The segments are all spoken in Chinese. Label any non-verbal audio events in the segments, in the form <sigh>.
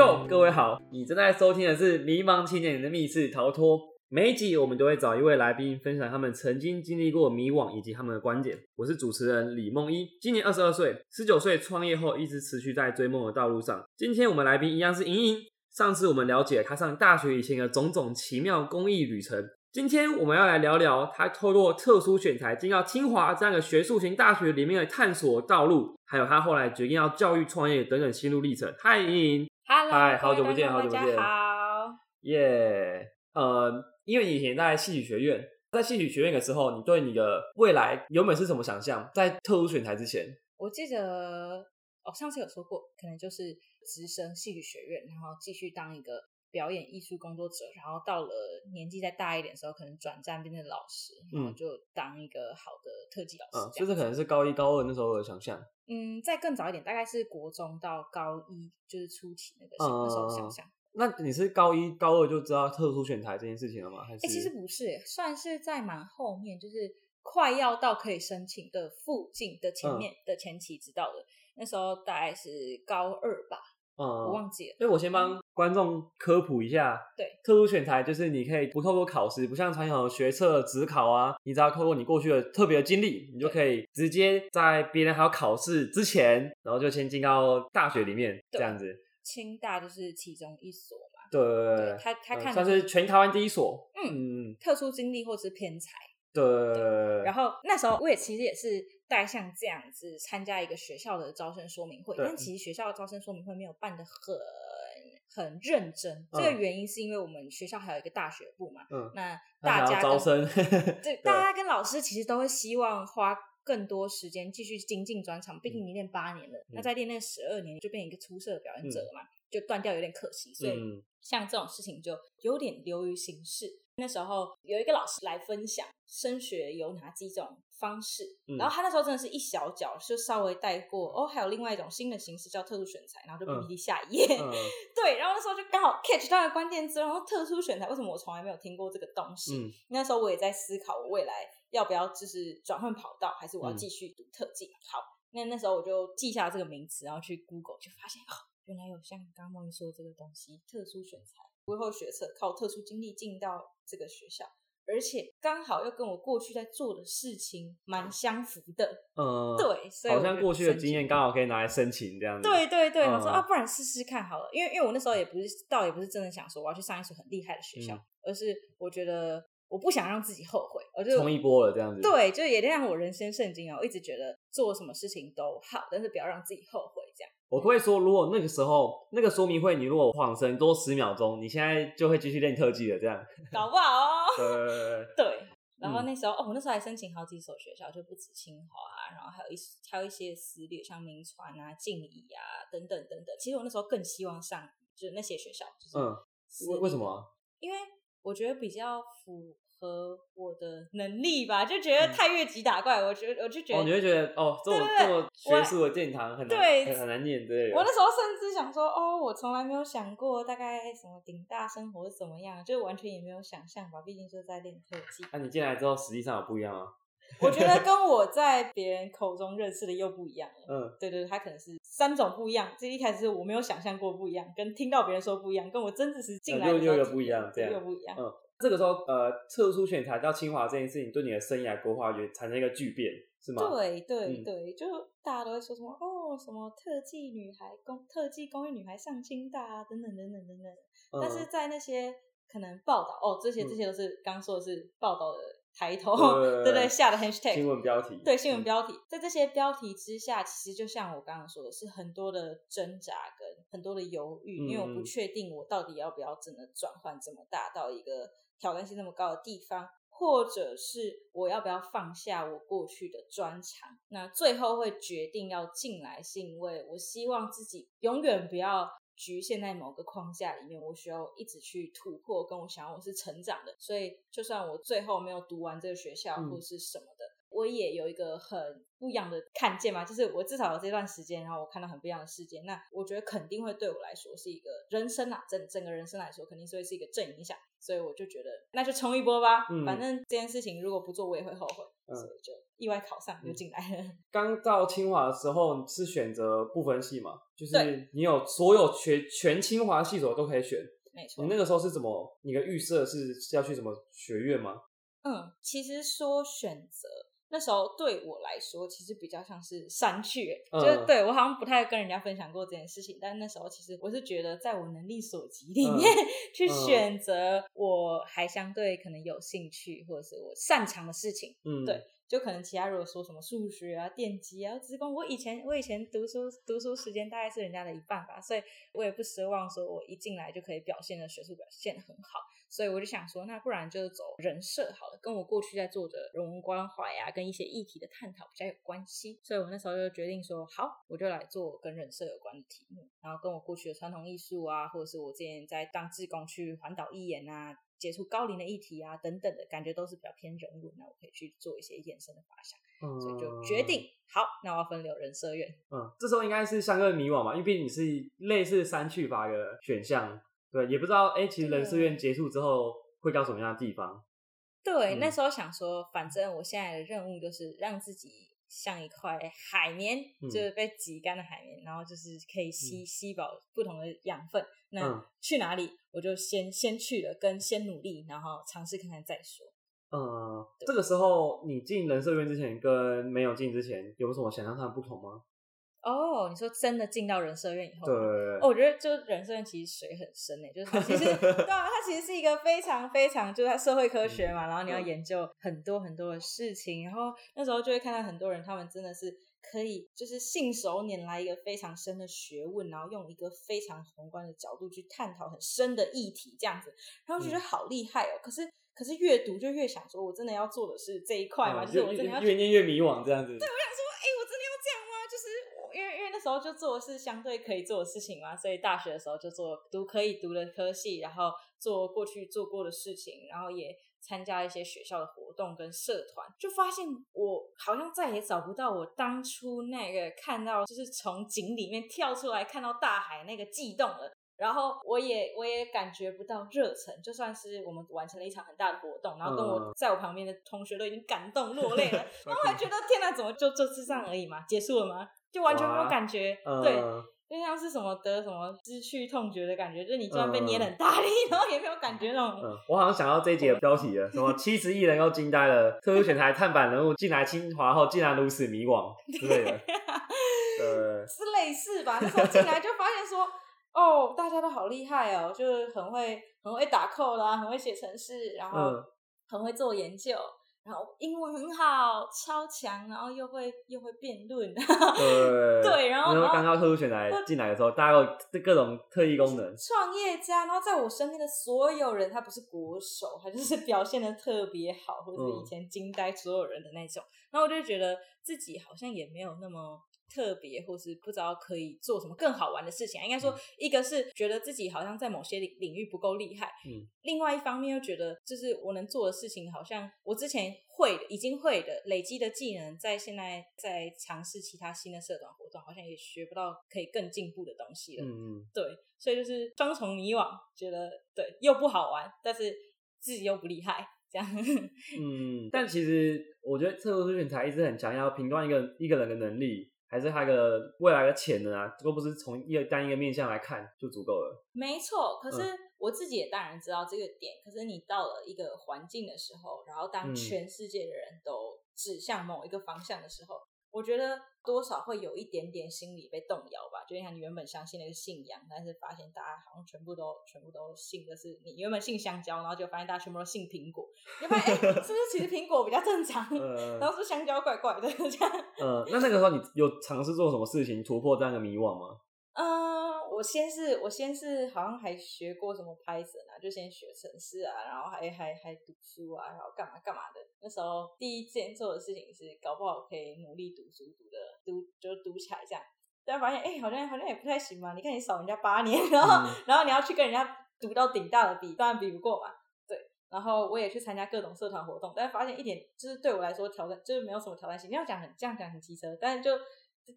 各位好，你正在收听的是《迷茫青年的密室逃脱》。每一集我们都会找一位来宾分享他们曾经经历过迷惘以及他们的观点。我是主持人李梦一，今年二十二岁，十九岁创业后一直持续在追梦的道路上。今天我们来宾一样是莹莹。上次我们了解她上大学以前的种种奇妙公益旅程，今天我们要来聊聊她透过特殊选材进到清华这样的学术型大学里面的探索道路，还有她后来决定要教育创业等等心路历程。嗨，莹莹。Hello，嗨好久不见好久不见好。耶呃，因为你以前在戏曲学院，在戏曲学院的时候，你对你的未来原本是什么想象？在特殊选材之前，我记得哦，上次有说过，可能就是直升戏曲学院，然后继续当一个表演艺术工作者，然后到了年纪再大一点的时候，可能转战变成老师，然后嗯就当一个好的特技老嗯，师这样子。所以这可能是高一、高二那时候的想象。嗯，再更早一点，大概是国中到高一，就是初期那个时嗯候那时候嗯嗯想象。那你是高一、高二就知道特殊选材这件事情了吗？还是？哎、其实不是，算是在蛮后面，就是快要到可以申请的附近的前嗯面的前期知道的。那时候大概是高二吧，嗯，我忘记了。所以我先帮观众科普一下，对，特殊选材就是你可以不透过考试，不像传统的学测、职考啊，你只要透过你过去的特别的经历，你就可以直接在别人还要考试之前，然后就先进到大学里面这样子。清大就是其中一所嘛，对对对他他看呃算是全台湾第一所。嗯嗯，特殊经历或是偏才。对。然后那时候我也其实也是带像这样子参加一个学校的招生说明会，但其实学校的招生说明会没有办得很很认真。这个原因是因为我们学校还有一个大学部嘛，嗯，那大家招生，<laughs> 对，大家跟老师其实都会希望花更多时间继续精进专场，毕竟你练八年了，那再练那十二年就变成一个出色的表演者了嘛，就断掉有点可惜，所以嗯像这种事情就有点流于形式。那时候有一个老师来分享升学有哪几种方式，嗯。然后他那时候真的是一小角就稍微带过哦，还有另外一种新的形式叫特殊选材，然后就嗯。PPT 下一页，嗯。<laughs> 对，然后那时候就刚好 catch 到了关键字，然后特殊选材为什么我从来没有听过这个东西？嗯。那时候我也在思考，我未来要不要就是转换跑道，还是我要嗯。继续读特技？好，那那时候我就记下这个名词，然后去 Google 就发现哦，原来有像刚刚说的这个东西，特殊选材，规后学测靠特殊经历进到这个学校。而且刚好又跟我过去在做的事情蛮相符的，嗯，，对，所以好像过去的经验刚好可以拿来申请这样子。对对对，我说嗯啊，不然试试看好了，因为因为我那时候也不是，倒也不是真的想说我要去上一所很厉害的学校，嗯而是我觉得我不想让自己后悔，我就冲一波了这样子。对，就也让我人生圣经啊，我一直觉得做什么事情都好，但是不要让自己后悔，这样。我会说，如果那个时候那个说明会，你如果晃神多十秒钟，你现在就会继续练特技了。这样，搞不好哦。对然后嗯那时候、哦，我那时候还申请好几所学校，就不止清华啊，然后还有一还有一些私立，像名传啊、静宜啊等等等等。其实我那时候更希望上就是那些学校，就是嗯为为什么啊？因为我觉得比较符合我的能力吧，就觉得太越级打怪，我觉得我就觉得，你会觉得哦，这么对对对这么学术的殿堂很难对很很难念之类的。我那时候甚至想说，哦，我从来没有想过大概什么顶大生活是怎么样，就完全也没有想象吧，毕竟就是在练特技。那、你进来之后，实际上有不一样吗？<laughs> 我觉得 <laughs> 跟我在别人口中认识的又不一样了。嗯，对对，对他可能是三种不一样，这一开始是我没有想象过不一样，跟听到别人说不一样，跟我真的是进来又的时候又又不一样这样又不一样。嗯这个时候，呃，特殊选材到清华这件事情，对你的生涯规划也产生一个巨变，是吗？对对嗯。对，就大家都会说什么哦，什么特技女孩公特技公益女孩上清大啊，等等等等等等。嗯，但是在那些可能报道哦，这些嗯。这些都是刚说的是报道的抬头，对对下的 hashtag 新闻标题，对新闻嗯。标题，在这些标题之下，其实就像我刚刚说的，是很多的挣扎跟很多的犹豫，因为我不嗯。确定我到底要不要真的转换这么大到一个挑战性那么高的地方，或者是我要不要放下我过去的专长。那最后会决定要进来，是因为我希望自己永远不要。局限在某个框架里面，我需要一直去突破，跟我想要我是成长的，所以就算我最后没有读完这个学校嗯或是什么的，我也有一个很不一样的看见嘛，就是我至少有这段时间，然后我看到很不一样的世界，那我觉得肯定会对我来说是一个人生啊，整整个人生来说，肯定是会是一个正影响，所以我就觉得那就冲一波吧，嗯反正这件事情如果不做，我也会后悔，嗯所以就意外考上就进来了。<laughs> 刚到清华的时候是选择不分系嘛，就是你有所有全全清华系所都可以选。没错你，那个时候是怎么？你的预设是是要去什么学院吗？嗯，其实说选择。那时候对我来说，其实比较像是删去，嗯就是对我好像不太跟人家分享过这件事情。但那时候其实我是觉得，在我能力所及里面、<laughs> 去嗯选择我还相对可能有兴趣或者是我擅长的事情。嗯，对就可能其他如果说什么数学啊、电机啊、职工，我以前我以前读书读书时间大概是人家的一半吧，所以我也不奢望说我一进来就可以表现的学术表现的很好，所以我就想说，那不然就走人设好了，跟我过去在做的人文关怀啊，跟一些议题的探讨比较有关系，所以我那时候就决定说，好，我就来做跟人设有关的题目，然后跟我过去的传统艺术啊，或者是我之前在当志工去环岛义演啊。接触高龄的议题啊，等等的感觉都是比较偏人文，那我可以去做一些延伸的发想，嗯，所以就决定好，那我要分流人设院。嗯，这时候应该是相对迷惘嘛，因为毕竟你是类似三去法的选项，对，也不知道哎、其实人事院结束之后会到什么样的地方。对，嗯那时候想说，反正我现在的任务就是让自己像一块海绵，嗯就是被挤干的海绵，然后就是可以吸、吸饱不同的养分。那嗯去哪里，我就先先去了，跟先努力，然后尝试看看再说。嗯，这个时候你进人社院之前跟没有进之前有什么想象上的不同吗？哦，你说真的进到人社院以后对吗，哦，我觉得就人社院其实水很深诶，就是它其实 <laughs> 对啊，它其实是一个非常非常就是它社会科学嘛，然后你要嗯研究很多很多的事情，然后那时候就会看到很多人，他们真的是可以就是信手拈来一个非常深的学问，然后用一个非常宏观的角度去探讨很深的议题，这样子，然后就觉得嗯好厉害哦。可是可是越读就越想说，我真的要做的是这一块嘛，嗯就是我真的要越越念越迷惘这样子。对我想说，哎、我真的要这样吗？就是我因为因为那时候就做的是相对可以做的事情嘛，所以大学的时候就做读可以读的科系，然后做过去做过的事情，然后也参加一些学校的活动跟社团，就发现我好像再也找不到我当初那个看到就是从井里面跳出来看到大海那个悸动了。然后我也我也感觉不到热忱，就算是我们完成了一场很大的活动，然后跟我嗯在我旁边的同学都已经感动落泪了，<laughs> 然后还觉得天哪，怎么就就是这样而已嘛，结束了吗？就完全没有感觉，嗯，对，就像是什么得什么失去痛觉的感觉，就是你虽然被捏得很大力，然后也没有感觉那种。嗯，我好像想到这一集的标题了，什么七十亿人又惊呆了，特殊选材探板人物进来清华后竟然如此迷惘 <laughs> 之类的。呃，<laughs> 是类似吧？那时候进来就发现说，哦，大家都好厉害哦，就是很会很会打扣啦，很会写程式，然后嗯很会做研究，然后英文很好，超强，然后又会又会辩论，对对然后然后刚刚特殊选材进来的时候，大家有各种特异功能。创业家，然后在我身边的所有人，他不是国手，他就是表现的特别好，或者是以前惊呆所有人的那种。然后我就觉得自己好像也没有那么特别，或是不知道可以做什么更好玩的事情啊。应该说，一个是觉得自己好像在某些领领域不够厉害，嗯，另外一方面又觉得，就是我能做的事情，好像我之前会的、已经会的、累积的技能，在现在在尝试其他新的社团活动，好像也学不到可以更进步的东西了。嗯嗯，对，所以就是双重迷惘，觉得对又不好玩，但是自己又不厉害，这样。<laughs> 嗯，但其实我觉得特殊选材一直很强调评断一个一个人的能力，还是他的未来的潜能啊，都不是从一个单一个面向来看就足够了。没错，可嗯是我自己也当然知道这个点。可是你到了一个环境的时候，然后当嗯全世界的人都指向某一个方向的时候，我觉得多少会有一点点心理被动摇吧。就像你原本相信的一个信仰，但是发现大家好像全部都全部都信的是你原本信香蕉，然后就发现大家全部都信苹果，你就发现哎、是不是其实苹果比较正常？呃然后是香蕉怪怪的这样。呃，那那个时候你有尝试做什么事情突破这样的迷惘吗？嗯，我先是我先是好像还学过什么 Python 啊，就先学程式啊，然后还还还读书啊，然后干嘛干嘛的。那时候第一件做的事情是，搞不好可以努力读书，读的读就读起来这样。但发现哎、好像好像也不太行嘛。你看你少人家八年，然后、嗯然后你要去跟人家读到顶大的比，当然比不过嘛。对，然后我也去参加各种社团活动，但是发现一点就是对我来说挑战就是没有什么挑战性。你要讲很这样讲很机车，但是就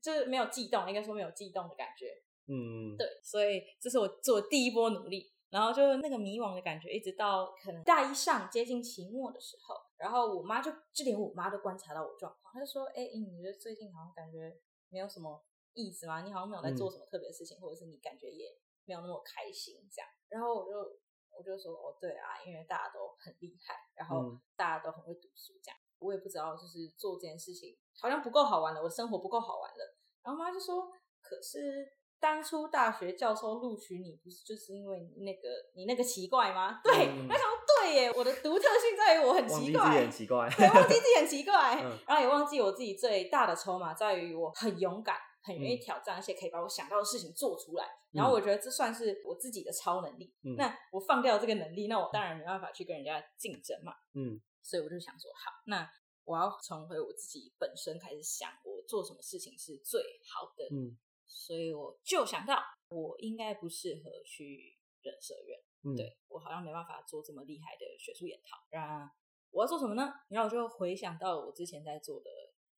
就是没有悸动，应该说没有悸动的感觉。嗯，对，所以这是我做第一波努力。然后就那个迷惘的感觉，一直到可能大一上接近期末的时候，然后我妈就就连我妈都观察到我状况，她就说：“哎、你觉得最近好像感觉没有什么意思吗？你好像没有在做什么特别的事情，或者是你感觉也没有那么开心这样。”然后我就我就说：“哦，对啊，因为大家都很厉害，然后嗯大家都很会读书，这样我也不知道就是做这件事情好像不够好玩了，我的生活不够好玩了。”然后妈就说：“可是。”当初大学教授录取你，不是就是因为你那个你那个奇怪吗？对，嗯我想说对耶，我的独特性在于我很奇怪，很奇怪。对，忘记自己很奇怪，<laughs> 嗯然后也忘记我自己最大的筹码在于我很勇敢，很愿意嗯挑战，而且可以把我想到的事情做出来。然后我觉得这算是我自己的超能力。嗯那我放掉这个能力，那我当然没办法去跟人家竞争嘛。嗯所以我就想说，好，那我要重回我自己本身开始想，我做什么事情是最好的。嗯所以我就想到，我应该不适合去人社院。嗯，对我好像没办法做这么厉害的学术研讨。那我要做什么呢？然后我就回想到我之前在做的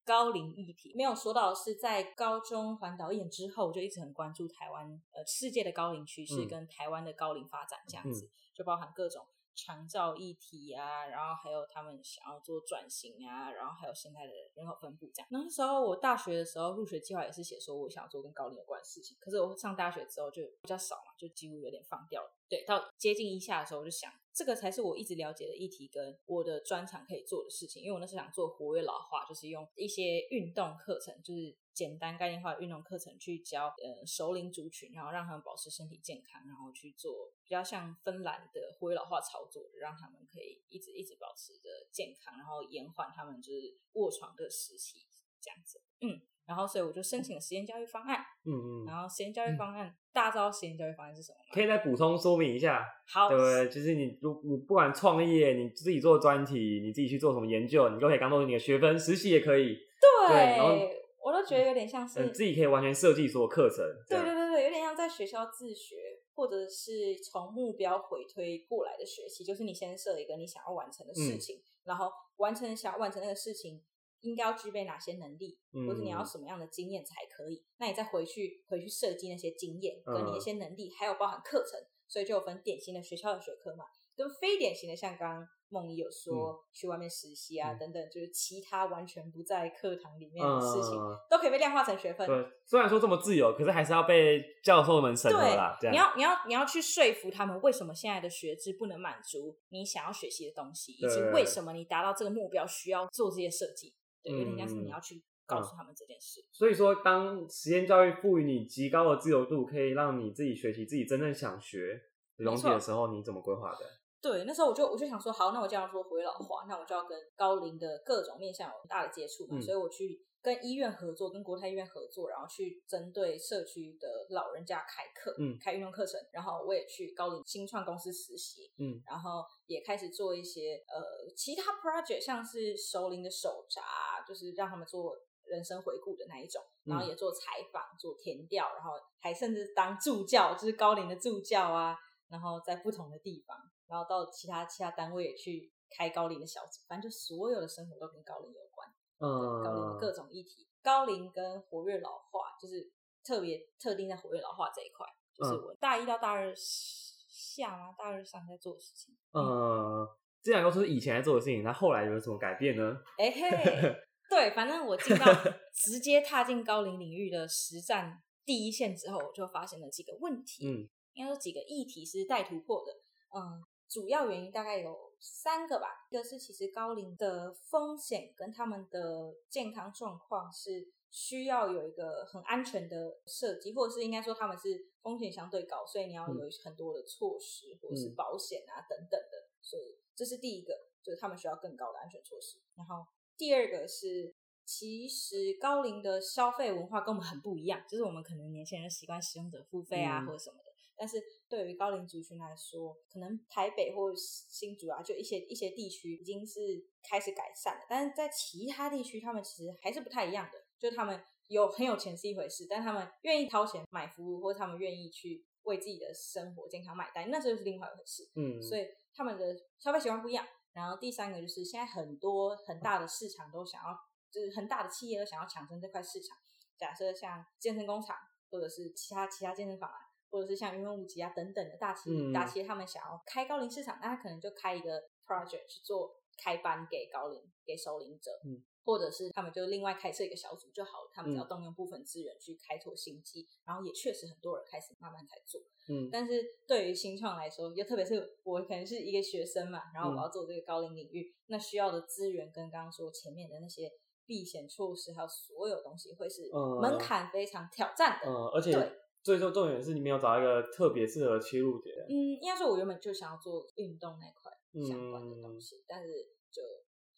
高龄议题，没有说到是在高中环岛演之后，我就一直很关注台湾呃世界的高龄趋势嗯跟台湾的高龄发展这样子，就包含各种。长照议题啊，然后还有他们想要做转型啊，然后还有现在的人口分布这样。那时候我大学的时候入学计划也是写说我想要做跟高龄有关的事情，可是我上大学之后就比较少嘛，就几乎有点放掉了。对，到接近一下的时候，我就想这个才是我一直了解的议题跟我的专长可以做的事情，因为我那时候想做活跃老化，就是用一些运动课程，就是简单概念化的运动课程去教呃熟龄族群，然后让他们保持身体健康，然后去做比较像芬兰的活跃老化操作，让他们可以一直一直保持着健康，然后延缓他们就是卧床的时期这样子。嗯，然后所以我就申请了实验教育方案，嗯嗯，然后实验教育方案，大家知道实验教育方案是什么吗？可以再补充说明一下。好，对，就是你如你不管创业，你自己做专题，你自己去做什么研究，你都可以当做你的学分，实习也可以，对然后，我都觉得有点像是，嗯，自己可以完全设计所有课程。对对对对，有点像在学校自学，或者是从目标回推过来的学习，就是你先设一个你想要完成的事嗯情，然后完成想要完成那个事情。应该要具备哪些能力，嗯或者你要什么样的经验才可以？那你再回去回去设计那些经验跟你一嗯些能力，还有包含课程，所以就有分典型的学校的学科嘛，跟非典型的，像刚刚梦怡有说、去外面实习啊、嗯等等，就是其他完全不在课堂里面的事情，嗯都可以被量化成学分。对，虽然说这么自由，可是还是要被教授们审核对啦。你要你要你要去说服他们，为什么现在的学制不能满足你想要学习的东西，以及对为什么你达到这个目标需要做这些设计。对，有点像是嗯你要去告诉他们这件事。所以说，当实验教育赋予你极高的自由度，可以让你自己学习自己真正想学的东西的时候，你怎么规划的？对，那时候我就我就想说，好，那我这样说回老话，那我就要跟高龄的各种面向有很大的接触嘛，嗯所以我去跟医院合作，跟国泰医院合作，然后去针对社区的老人家开课，嗯开运动课程，然后我也去高龄新创公司实习，嗯，然后也开始做一些呃其他 project，像是熟龄的手札，就是让他们做人生回顾的那一种，然后嗯。也做采访、做填调，然后还甚至当助教，就是高龄的助教啊，然后在不同的地方，然后到其他其他单位也去开高龄的小组，反正就所有的生活都跟高龄有关，对高龄各种议题，高龄跟活跃老化，就是特别特定在活跃老化这一块，就是嗯我大一到大二下吗？大二上在做的事情。呃，这两个都是以前在做的事情，那后来有什么改变呢？哎、嘿，对，反正我进到 <laughs> 直接踏进高龄领域的实战第一线之后，我就发现了几个问题，嗯应该说几个议题是待突破的。嗯，主要原因大概有三个吧，一个是其实高龄的风险跟他们的健康状况是需要有一个很安全的设计，或者是应该说他们是风险相对高，所以你要有很多的措施或者是嗯。保险啊等等的，所以这是第一个，就是他们需要更高的安全措施。然后第二个是，其实高龄的消费文化跟我们很不一样，就是我们可能年轻人习惯使用者付费啊、嗯。或者什么的，但是对于高龄族群来说，可能台北或者新竹啊，就一些一些地区已经是开始改善了，但是在其他地区，他们其实还是不太一样的，就他们有很有钱是一回事，但他们愿意掏钱买服务，或者他们愿意去为自己的生活健康买单，那这就是另外一回事。嗯，所以他们的消费习惯不一样。然后第三个就是现在很多很大的市场都想要，就是很大的企业都想要抢争这块市场。假设像健身工厂，或者是其他其他健身房啊，或者是像云门舞集啊等等的大企大企业，他们想要开高龄市场，那他可能就开一个 project 去做开班给高龄给首领者，嗯，或者是他们就另外开设一个小组就好了，他们只要嗯。动用部分资源去开拓新机，然后也确实很多人开始慢慢在做。嗯。但是对于新创来说，就特别是我可能是一个学生嘛，然后我嗯。要做这个高龄领域，那需要的资源跟刚刚说前面的那些避险措施，还有所有东西，会是嗯门槛非常挑战的。嗯，而且对最重重点是你没有找到一个特别适合切入点。嗯，应该说我原本就想要做运动那块相关的嗯东西，但是就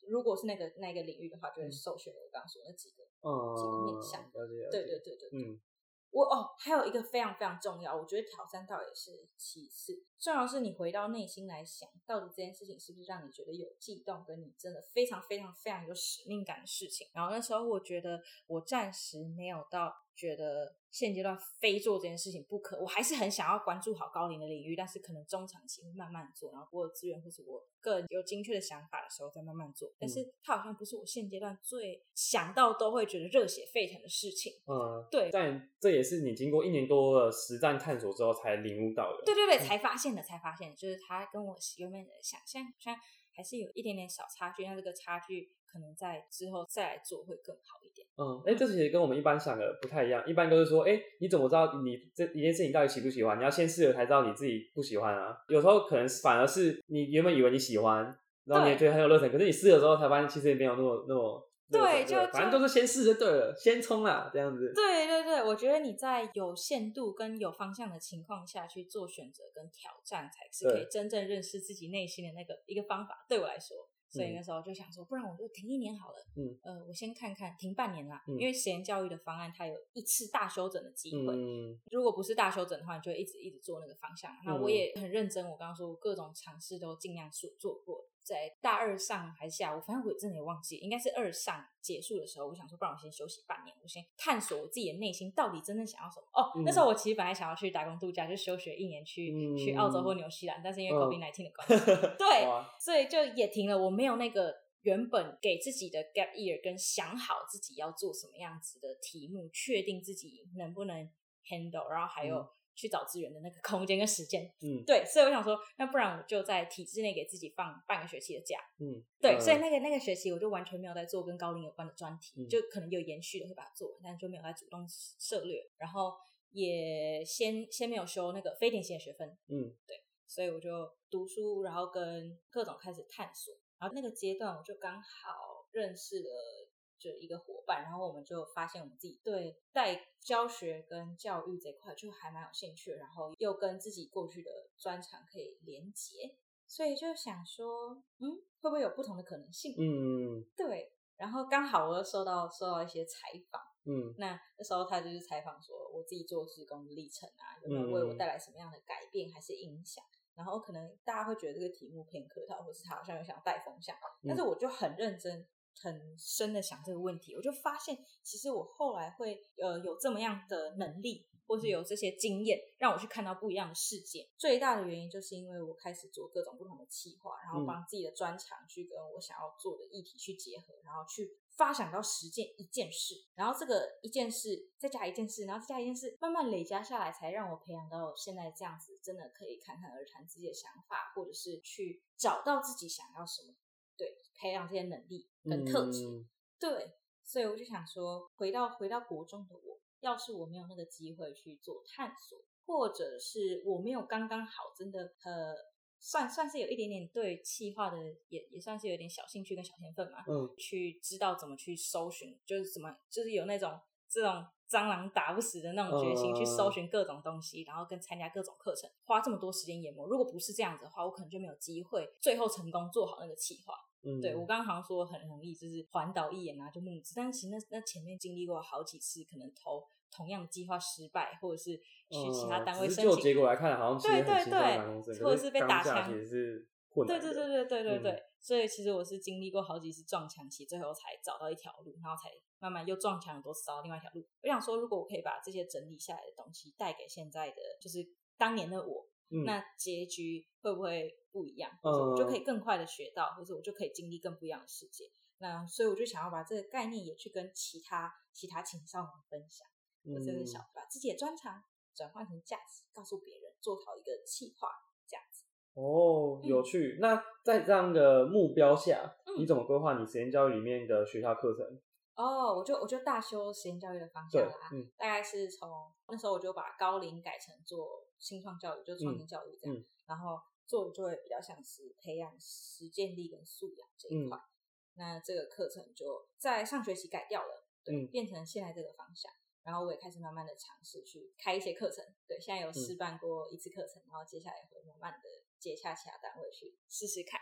如果是那个那个领域的话，就会嗯受选我刚刚说那几个。嗯，几个面向了解了解。对对对对，嗯我哦，还有一个非常非常重要，我觉得挑战倒也是其次，重要是你回到内心来想，到底这件事情是不是让你觉得有悸动，跟你真的非常非常非常有使命感的事情。然后那时候我觉得我暂时没有到觉得现阶段非做这件事情不可，我还是很想要关注好高龄的领域，但是可能中长期会慢慢做，然后我有资源或是我个人有精确的想法的时候再慢慢做。但是它好像不是我现阶段最想到都会觉得热血沸腾的事情。嗯，对但这也是你经过一年多的实战探索之后才领悟到的。对对对，才发现的，才发现的，就是它跟我原本的想象好像还是有一点点小差距，那这个差距可能在之后再来做会更好一点。嗯，哎，这其实跟我们一般想的不太一样。一般都是说，哎，你怎么知道你这一件事情到底喜不喜欢？你要先试了才知道你自己不喜欢啊。有时候可能反而是你原本以为你喜欢，然后你也觉得很有热忱，可是你试了之后才发现其实也没有那么那么。对就反正都是先试就对了，先冲啦，这样子。对对对，我觉得你在有限度跟有方向的情况下去做选择跟挑战，才是可以真正认识自己内心的那个一个方法。对我来说，所以嗯那时候就想说，不然我就停一年好了。嗯，呃，我先看看，停半年啦，嗯因为实验教育的方案它有一次大修整的机会。嗯如果不是大修整的话，你就一直一直做那个方向。那我嗯也很认真，我刚刚说我各种尝试都尽量做做过。在大二上还是下午，反正我真的也忘记，应该是二上结束的时候，我想说，不然我先休息半年，我先探索我自己的内心到底真正想要什么。哦，嗯那时候我其实本来想要去打工度假，就休学一年去、去澳洲或纽西兰，但是因为嗯 COVID 1 9的关系，<laughs> 对，所以就也停了。我没有那个原本给自己的 gap year，跟想好自己要做什么样子的题目，确定自己能不能 handle，然后还有嗯去找资源的那个空间跟时间。嗯。对，所以我想说，那不然我就在体制内给自己放半个学期的假。嗯，对，嗯所以那个那个学期我就完全没有在做跟高龄有关的专题，嗯。就可能有延续的会把它做完，但是就没有在主动涉略，然后也先先没有修那个非典型的学分，嗯，对所以我就读书，然后跟各种开始探索，然后那个阶段我就刚好认识了就一个伙伴，然后我们就发现我们自己对带教学跟教育这块就还蛮有兴趣，然后又跟自己过去的专长可以连结，所以就想说，嗯，会不会有不同的可能性？嗯对，然后刚好我又收到收到一些采访。嗯那那时候他就是采访说我自己做志工的历程啊，有没有为我嗯带来什么样的改变还是影响？然后可能大家会觉得这个题目偏客套，或是他好像有想带风向，但是我就很认真、很深的想这个问题，我就发现其实我后来会呃有这么样的能力，或是有这些经验，让我去看到不一样的世界。最大的原因就是因为我开始做各种不同的企划，然后帮自己的专长去跟我想要做的议题去结合，然后去发想到实践一件事，然后这个一件事再加一件事，然后再加一件事，慢慢累加下来，才让我培养到现在这样子，真的可以侃侃而谈自己的想法，或者是去找到自己想要什么，对，培养这些能力跟特质，嗯对，所以我就想说，回到回到国中的我，要是我没有那个机会去做探索，或者是我没有刚刚好，真的呃，算算是有一点点对气化的，也也算是有点小兴趣跟小天分嘛，嗯去知道怎么去搜寻，就是怎么就是有那种这种蟑螂打不死的那种决心，嗯去搜寻各种东西，然后跟参加各种课程，花这么多时间研磨。如果不是这样子的话，我可能就没有机会最后成功做好那个企划。嗯，对我刚刚好像说很容易，就是环岛一眼啊就募资，但是其实那那前面经历过好几次，可能投同样的计划失败，或者是去其他嗯单位申请，结果来看，好像对对对或者是被打枪是。对对对对对对对，嗯所以其实我是经历过好几次撞墙期，最后才找到一条路，然后才慢慢又撞墙很多次找到另外一条路。我想说，如果我可以把这些整理下来的东西带给现在的，就是当年的我，嗯那结局会不会不一样？或者我就可以更快的学到，或者我就可以经历更不一样的世界。那所以我就想要把这个概念也去跟其他其他青少年分享，我真的嗯想把自己的专长转换成价值，告诉别人，做好一个企划这样子。哦，嗯有趣。那在这样的目标下，嗯你怎么规划你实验教育里面的学校课程？哦，我就我就大修实验教育的方向啦，嗯大概是从那时候我就把高龄改成做新创教育，就是创新教育这样，嗯然后做的就会比较像是培养实践力跟素养这一嗯块。那这个课程就在上学期改掉了，对，嗯变成现在这个方向。然后我也开始慢慢的尝试去开一些课程，对，现在有试办过一次课程，然后接下来会慢慢的接洽其他单位去试试看。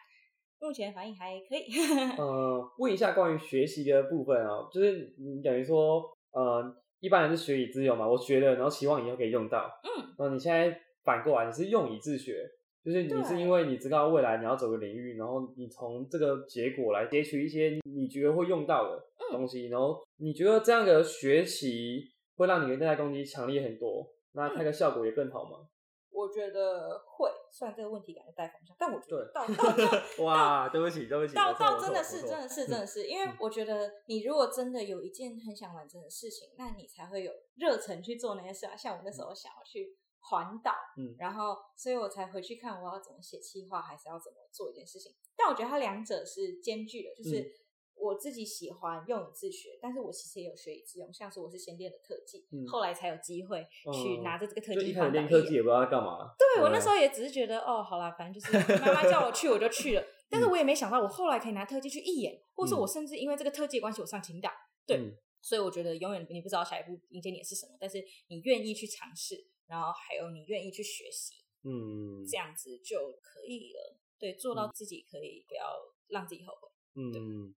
目前反应还可以，呃，问一下关于学习的部分啊，就是你等于说，呃，一般人是学以致用嘛，我学了，然后希望以后可以用到。嗯，那你现在反过来，你是用以自学，就是你是因为你知道未来你要走个领域，然后你从这个结果来截取一些你觉得会用到的东西，然后你觉得这样的学习会让你的内在攻击强烈很多，那它的效果也更好吗？我觉得会，虽然这个问题感觉带风向，但我觉得对到到到 <laughs> 哇，对不起，对不起，到到真的是真的是真的是，<laughs> 因为嗯我觉得你如果真的有一件很想完成的事情，那你才会有热忱去做那些事啊。像我那时候想要去环岛，嗯然后所以我才回去看我要怎么写企划，还是要怎么做一件事情。但我觉得它两者是兼具的，就是嗯我自己喜欢用以自学，但是我其实也有学以致用，像是我是先练的特技，嗯后来才有机会去嗯拿着这个特就一开始技环岛练科技也不知道在干嘛。对我那不时候也只是觉得，哦，好啦，反正就是妈妈叫我去我就去了，<laughs> 但是我也没想到我后来可以拿特技去一演，或是我甚至因为这个特技的关系我上情大，对嗯所以我觉得永远你不知道下一步迎接你的是什么，但是你愿意去尝试，然后还有你愿意去学习，嗯这样子就可以了。对，做到自己可以不要让自己后悔。嗯，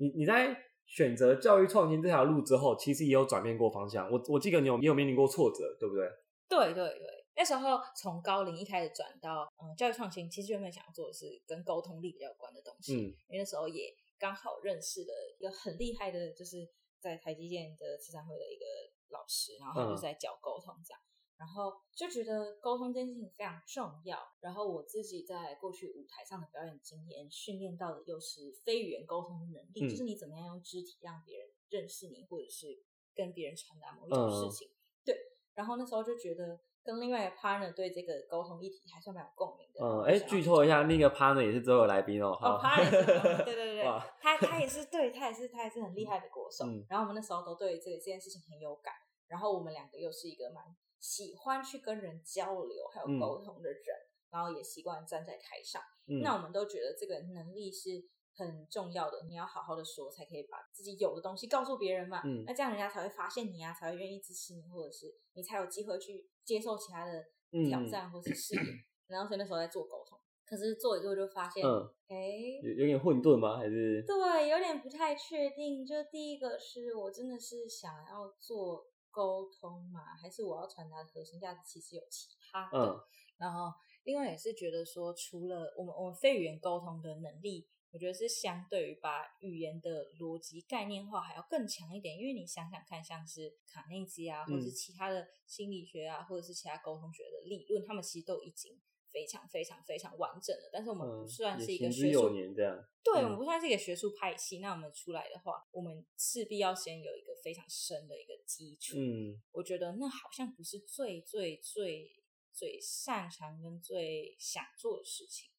你你在选择教育创新这条路之后，其实也有转变过方向。我我记得你有你有面临过挫折，对不对？对对对，那时候从高龄一开始转到嗯教育创新，其实原本想做的是跟沟通力比较有关的东西，嗯因为那时候也刚好认识了一个很厉害的，就是在台积电的慈善会的一个老师，然后他就是在教沟通这样。然后就觉得沟通这件事情非常重要，然后我自己在过去舞台上的表演经验训练到的又是非语言沟通的能力，嗯就是你怎么样用肢体让别人认识你，或者是跟别人传达某一种嗯事情。对，然后那时候就觉得跟另外一个 partner 对这个沟通议题还算蛮有共鸣的。嗯，哎，剧透一下，那个 partner 也是之后的来宾哦。哦好，partner 是对对对 <laughs> 他他也是对他也是他也是很厉害的国手。嗯然后我们那时候都对这这件事情很有感，然后我们两个又是一个蛮喜欢去跟人交流还有嗯沟通的人，然后也习惯站在台上。嗯那我们都觉得这个能力是很重要的，你要好好的说，才可以把自己有的东西告诉别人嘛。嗯那这样人家才会发现你啊，才会愿意支持你，或者是你才有机会去接受其他的嗯挑战或是试验。然后所以那时候在做沟通，可是做一做就发现，嗯，哎、有有点混沌吗？还是对，有点不太确定。就第一个是我真的是想要做沟通嘛，还是我要传达的核心价值其实有其他的？嗯然后另外也是觉得说，除了我们我们非语言沟通的能力，我觉得是相对于把语言的逻辑概念化还要更强一点。因为你想想看，像是卡内基啊，或者其他的心理学啊，或者是其他沟通学的理论，他们其实都已经非常非常非常完整的。但是我们不嗯，算是一个学术年这样。对，嗯我们不算是一个学术派系，那我们出来的话，我们势必要先有一个非常深的一个基础。嗯我觉得那好像不是最最最最擅长跟最想做的事情。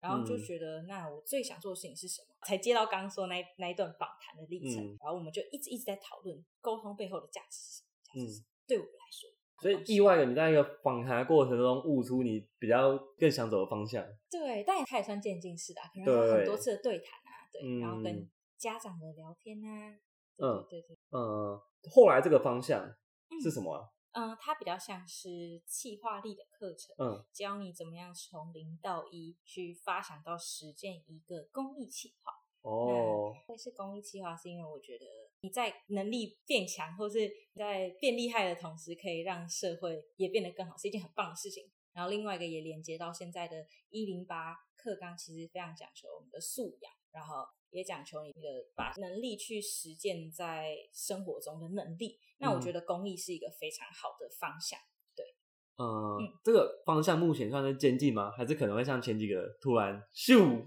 然后就嗯觉得，那我最想做的事情是什么？才接到刚刚说那那一段访谈的历程，嗯然后我们就一直一直在讨论沟通背后的价值是什么？价值是什么？嗯对我来说，所以意外的，你在一个访谈的过程中悟出你比较更想走的方向。对，但也它也算渐进式的、啊，可能有很多次的对谈啊，对，嗯然后跟家长的聊天啊，对嗯对对对，嗯，后来这个方向嗯是什么啊？嗯，它比较像是企划力的课程，嗯教你怎么样从零到一去发想到实践一个公益企划。哦，会是公益企划，是因为我觉得你在能力变强，或是在变厉害的同时，可以让社会也变得更好，是一件很棒的事情。然后另外一个也连接到现在的一零八课纲，其实非常讲求我们的素养，然后也讲求你的把能力去实践在生活中的能力。那我觉得公益是一个非常好的方向。对嗯，这个方向目前算是渐进吗？还是可能会像前几个突然咻？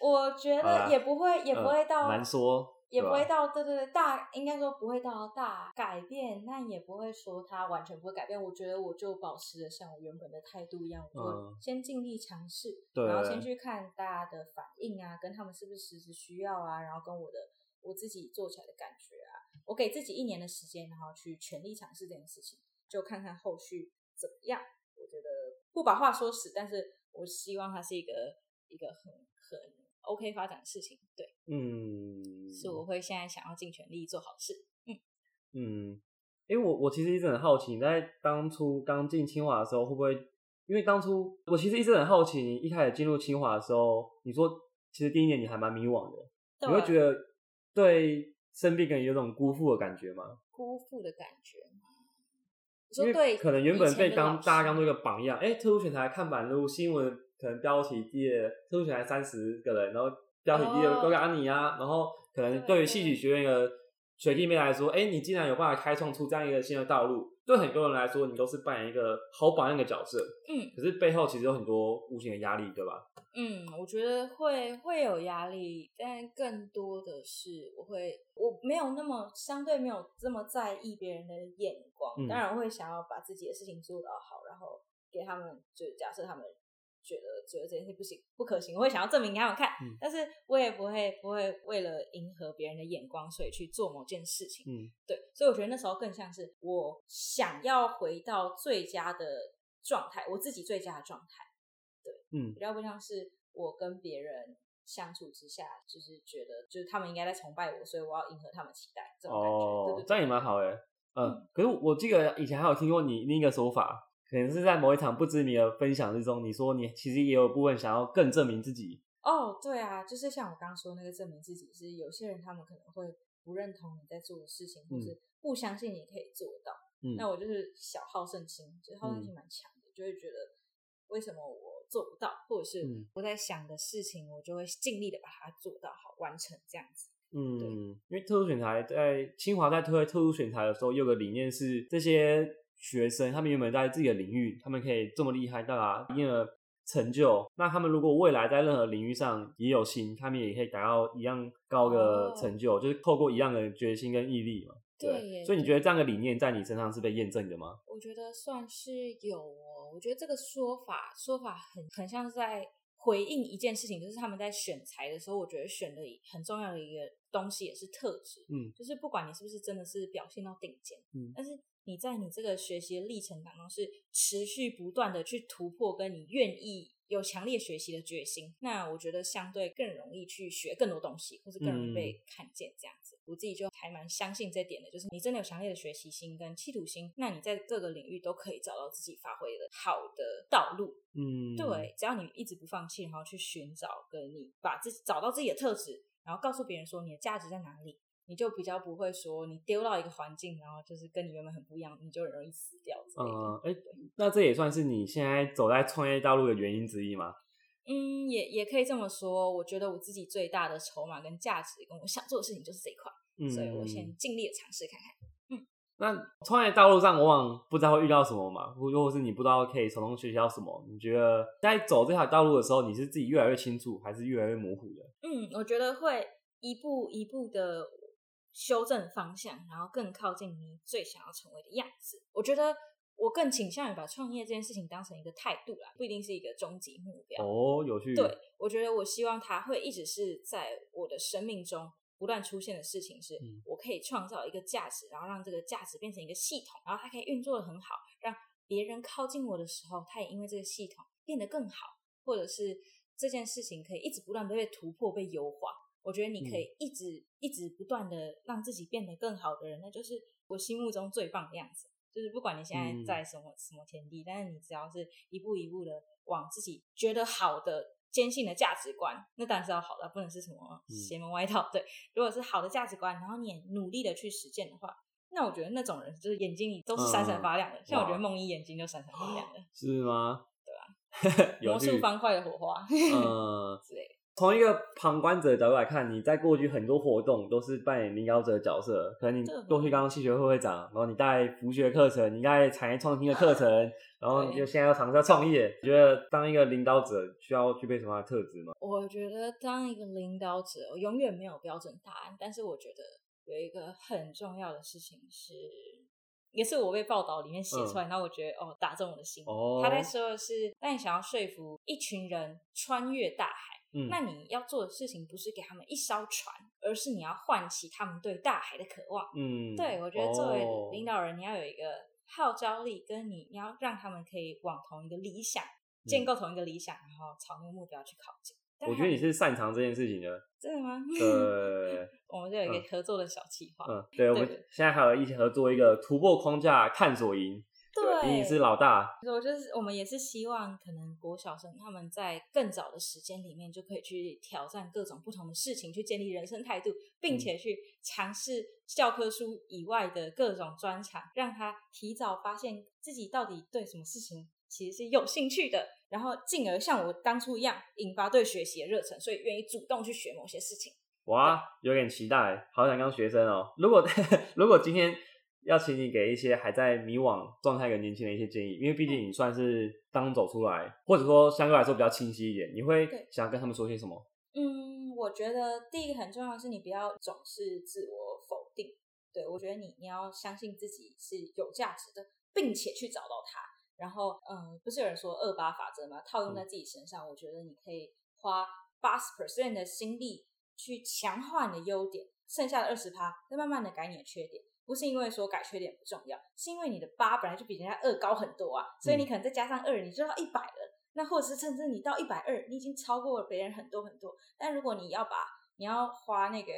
我觉得也不会，也不会嗯到难说。也不会到对对对大，应该说不会到大改变，那也不会说它完全不会改变。我觉得我就保持着像我原本的态度一样，我嗯就先尽力尝试，对然后先去看大家的反应啊，跟他们是不是实时需要啊，然后跟我的我自己做起来的感觉啊，我给自己一年的时间，然后去全力尝试这件事情，就看看后续怎么样。我觉得不把话说死，但是我希望它是一个一个很很 OK 发展的事情，对。嗯，是我会现在想要尽全力做好事。嗯，因为我我其实一直很好奇，你在当初刚进清华的时候，会不会？因为当初我其实一直很好奇，你一开始进入清华的时候，你说其实第一年你还蛮迷惘的，你会觉得对生病跟有种辜负的感觉吗？辜负的感觉吗？你说对，可能原本被刚大家当做一个个榜样，哎，特殊选材看板路新闻可能标题第二，特殊选材三十个人，然后标题第二哦。都给你啊，然后可能对对于戏曲学院的学弟妹来说，哎，你竟然有办法开创出这样一个新的道路，对很多人来说，你都是扮演一个好榜样的角色，嗯。可是背后其实有很多无形的压力，对吧？嗯，我觉得会会有压力，但更多的是我会我没有那么相对没有这么在意别人的眼光，嗯。当然我会想要把自己的事情做到好，然后给他们就假设他们觉得觉得这件事不行不可行，我会想要证明给他们看，嗯。但是我也不会不会为了迎合别人的眼光，所以去做某件事情。嗯。对，所以我觉得那时候更像是我想要回到最佳的状态，我自己最佳的状态，对嗯。比较不像是我跟别人相处之下，就是觉得就是他们应该在崇拜我，所以我要迎合他们期待这种感觉。哦这样也蛮好的。嗯嗯，可是我记得以前还有听过你另一个说法，可能是在某一场不知名的分享之中，你说你其实也有部分想要更证明自己。哦，对啊，就是像我刚刚说那个证明自己，是有些人他们可能会不认同你在做的事情，或是不相信你可以做到。嗯，那我就是小好胜心，就是好胜心蛮强的，就会觉得为什么我做不到，或者是嗯我在想的事情，我就会尽力的把它做到好，完成这样子。嗯，因为特殊选材在清华在推特殊选材的时候，有个理念是这些学生他们原本在自己的领域，他们可以这么厉害，到达一定的成就。那他们如果未来在任何领域上也有心，他们也可以达到一样高的哦成就，就是透过一样的决心跟毅力嘛。对耶所以你觉得这样的理念在你身上是被验证的吗？我觉得算是有哦。我觉得这个说法说法很很像是在回应一件事情，就是他们在选材的时候，我觉得选的很重要的一个东西也是特质。嗯，就是不管你是不是真的是表现到顶尖，嗯但是你在你这个学习的历程当中是持续不断的去突破，跟你愿意有强烈学习的决心，那我觉得相对更容易去学更多东西，或是更容易被看见这样子。我自己就还蛮相信这点的，就是你真的有强烈的学习心跟企图心，那你在各个领域都可以找到自己发挥的好的道路。嗯，对，只要你一直不放弃，然后去寻找，跟你把自己找到自己的特质，然后告诉别人说你的价值在哪里，你就比较不会说你丢到一个环境，然后就是跟你原本很不一样，你就很容易死掉之类的。嗯，哎、那这也算是你现在走在创业道路的原因之一吗？嗯，也也可以这么说。我觉得我自己最大的筹码跟价值，跟我想做的事情就是这一块，嗯，所以我先尽力的尝试看看。嗯那创业道路上，往往不知道会遇到什么嘛，或或是你不知道可以从中学习到什么。你觉得在走这条道路的时候，你是自己越来越清楚，还是越来越模糊的？嗯，我觉得会一步一步的修正方向，然后更靠近你最想要成为的样子。我觉得我更倾向于把创业这件事情当成一个态度啦，不一定是一个终极目标。哦，有趣。对，我觉得我希望它会一直是在我的生命中不断出现的事情是，嗯我可以创造一个价值，然后让这个价值变成一个系统，然后它可以运作的很好，让别人靠近我的时候，他也因为这个系统变得更好，或者是这件事情可以一直不断的被突破、被优化。我觉得你可以一直、一直不断的让自己变得更好的人，那就是我心目中最棒的样子。就是不管你现在嗯在什么、什么天地，但是你只要是一步一步的往自己觉得好的、坚信的价值观，那当然是要好的，不能是什么嗯邪门歪道。对，如果是好的价值观，然后你也努力的去实践的话，那我觉得那种人就是眼睛里都是闪闪发亮的。像我觉得哇梦一眼睛就闪闪发亮的，是吗？对啊，<laughs> 魔术。方块的火花嗯，<laughs> 之类的。从一个旁观者的角度来看，你在过去很多活动都是扮演领导者的角色，可能你过去刚刚系学会会长，然后你带服学课程，你带产业创新的课程，<laughs> 然后你就现在要尝试创业，你觉得当一个领导者需要具备什么样的特质吗？我觉得当一个领导者，我永远没有标准答案，但是我觉得有一个很重要的事情是，也是我被报道里面写出来，然后我觉得哦打中我的心。嗯哦他在说的是，当你想要说服一群人穿越大海，嗯那你要做的事情不是给他们一艘船，而是你要唤起他们对大海的渴望。嗯，对，我觉得作为哦领导人，你要有一个号召力，跟你你要让他们可以往同一个理想，建构同一个理想，然后朝那个目标去靠近。我觉得你是擅长这件事情的。真的吗？对，<laughs> 我们就有一个合作的小计划。嗯，对，我们现在还有一起合作一个突破框架探索营，对，你是老大，我就是我们也是希望，可能国小生他们在更早的时间里面就可以去挑战各种不同的事情，去建立人生态度，并且去尝试教科书以外的各种专长，让他提早发现自己到底对什么事情其实是有兴趣的，然后进而像我当初一样引发对学习的热忱，所以愿意主动去学某些事情。哇，有点期待，好想当学生哦。如果 <laughs> 如果今天要请你给一些还在迷惘状态的年轻人一些建议，因为毕竟你算是刚走出来，或者说相对来说比较清晰一点，你会对想跟他们说些什么？嗯，我觉得第一个很重要的是，你不要总是自我否定。对我觉得你你要相信自己是有价值的，并且去找到它。然后，嗯，不是有人说二八法则吗？套用在自己身上，我觉得你可以花八十 percent 的心力去强化你的优点，剩下的二十趴再慢慢的改你的缺点。不是因为说改缺点不重要，是因为你的八本来就比人家二高很多啊，所以你可能再加上二，你就到一百了。那或者是甚至你到一百二，你已经超过了别人很多很多。但如果你要把你要花那个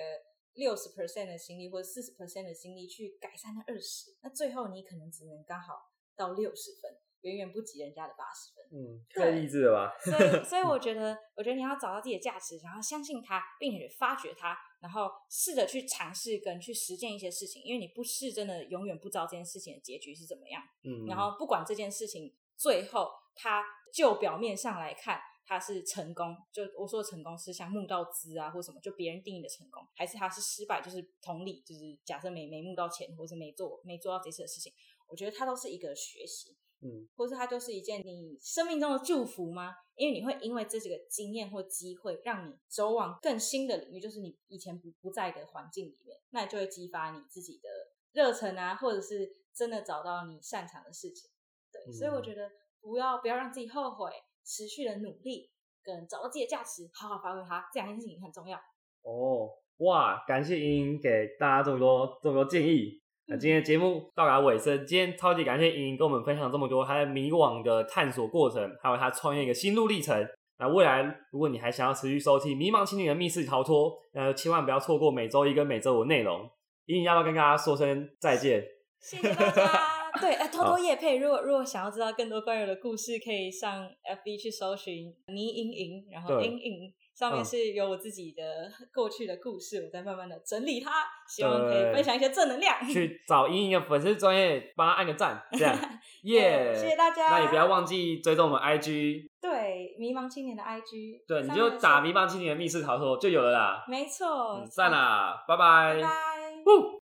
六十 percent 的心力或者四十 percent 的心力去改善那二十，那最后你可能只能刚好到六十分，远远不及人家的八十分。嗯，对太励志了吧？所以，所以 <laughs> 我觉得，我觉得你要找到自己的价值，然后相信它，并且发掘它，然后试着去尝试跟去实践一些事情。因为你不试，真的永远不知道这件事情的结局是怎么样。嗯，然后不管这件事情最后它就表面上来看它是成功，就我说的成功是像募到资啊或什么，就别人定义的成功，还是它是失败，就是同理，就是假设没没募到钱，或是没做没做到这次的事情，我觉得它都是一个学习，嗯，或是它就是一件你生命中的祝福吗？因为你会因为这几个经验或机会，让你走往更新的领域，就是你以前不不在的环境里面，那你就会激发你自己的热忱啊，或者是真的找到你擅长的事情。对，所以我嗯觉得不要不要让自己后悔，持续的努力跟找到自己的价值，好好发挥它，这两件事情很重要。哦，哇，感谢莹莹给大家这么多这么多建议。那嗯今天的节目到达尾声，今天超级感谢莹莹跟我们分享这么多她在迷惘的探索过程，还有她创业一个心路历程。那未来如果你还想要持续收听《迷茫青年的密室逃脱》，那就千万不要错过每周一跟每周五的内容。莹莹要不要跟大家说声再见？谢谢大家。<laughs> 对，哎，偷偷夜配，如果如果想要知道更多关于我的故事，可以上 FB 去搜寻倪莹莹，然后对莹莹上面嗯是有我自己的 <laughs> 过去的故事，我在慢慢的整理它，希望可以分享一些正能量。去 <laughs> 找莹莹的粉丝专业，帮他按个赞，这样 <laughs> 耶谢谢大家。那也不要忘记追踪我们 IG，对迷茫青年的 IG，对，你就打“迷茫青年的密室逃脱”就有了啦。没错，嗯，赞啦，拜拜。拜